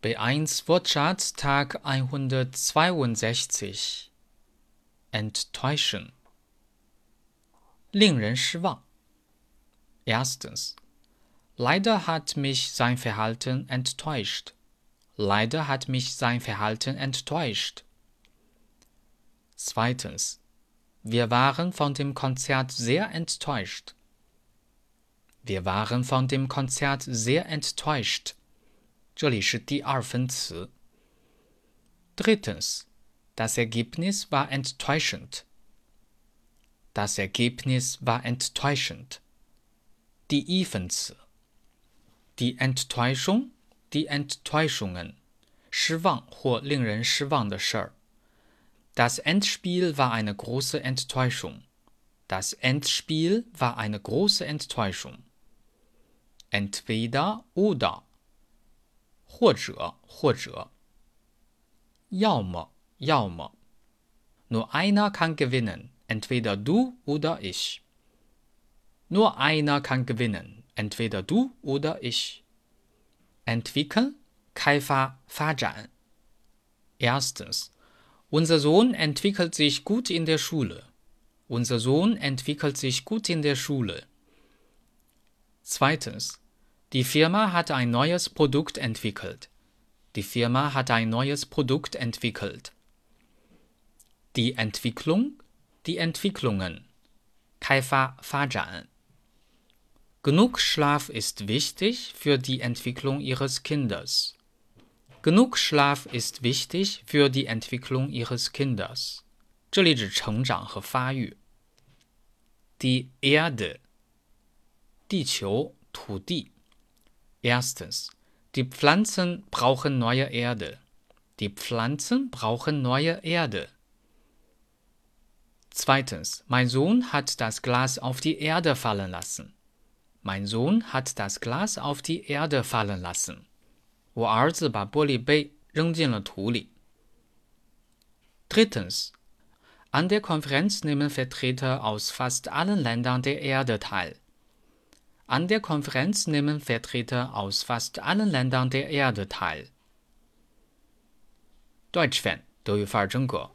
B1 Wortschatz Tag 162 Enttäuschen 令人失望 Erstens Leider hat mich sein Verhalten enttäuscht. Leider hat mich sein Verhalten enttäuscht. Zweitens Wir waren von dem Konzert sehr enttäuscht. Wir waren von dem Konzert sehr enttäuscht. 这里是第二分词。Drittens, das Ergebnis war enttäuschend. Das Ergebnis war enttäuschend. 第一分词。Die Enttäuschung, die Enttäuschungen, 失望或令人失望的事儿。Das Endspiel war eine große Enttäuschung. Das Endspiel war eine große Enttäuschung. Entweder oder 或者或者，要么要么。Nur einer kann gewinnen, entweder du oder ich. Nur einer kann gewinnen, entweder du oder ich. Entwickeln, 开发发展。Erstens, unser Sohn entwickelt sich gut in der Schule. Unser Sohn entwickelt sich gut in der Schule. Zweitens, die Firma hat ein neues Produkt entwickelt. Die Firma hat ein neues Produkt entwickelt. Die Entwicklung, die Entwicklungen. 开发发展. Genug Schlaf ist wichtig für die Entwicklung Ihres Kindes. Genug Schlaf ist wichtig für die Entwicklung Ihres Kindes. 这里指成长和发育。Die Erde，地球、土地。 Erstens. Die Pflanzen brauchen neue Erde. Die Pflanzen brauchen neue Erde. Zweitens. Mein Sohn hat das Glas auf die Erde fallen lassen. Mein Sohn hat das Glas auf die Erde fallen lassen. 我儿子把玻璃杯扔进了土里。Drittens. An der Konferenz nehmen Vertreter aus fast allen Ländern der Erde teil. An der Konferenz nehmen Vertreter aus fast allen Ländern der Erde teil. Deutsch-Fan，德语范儿真格。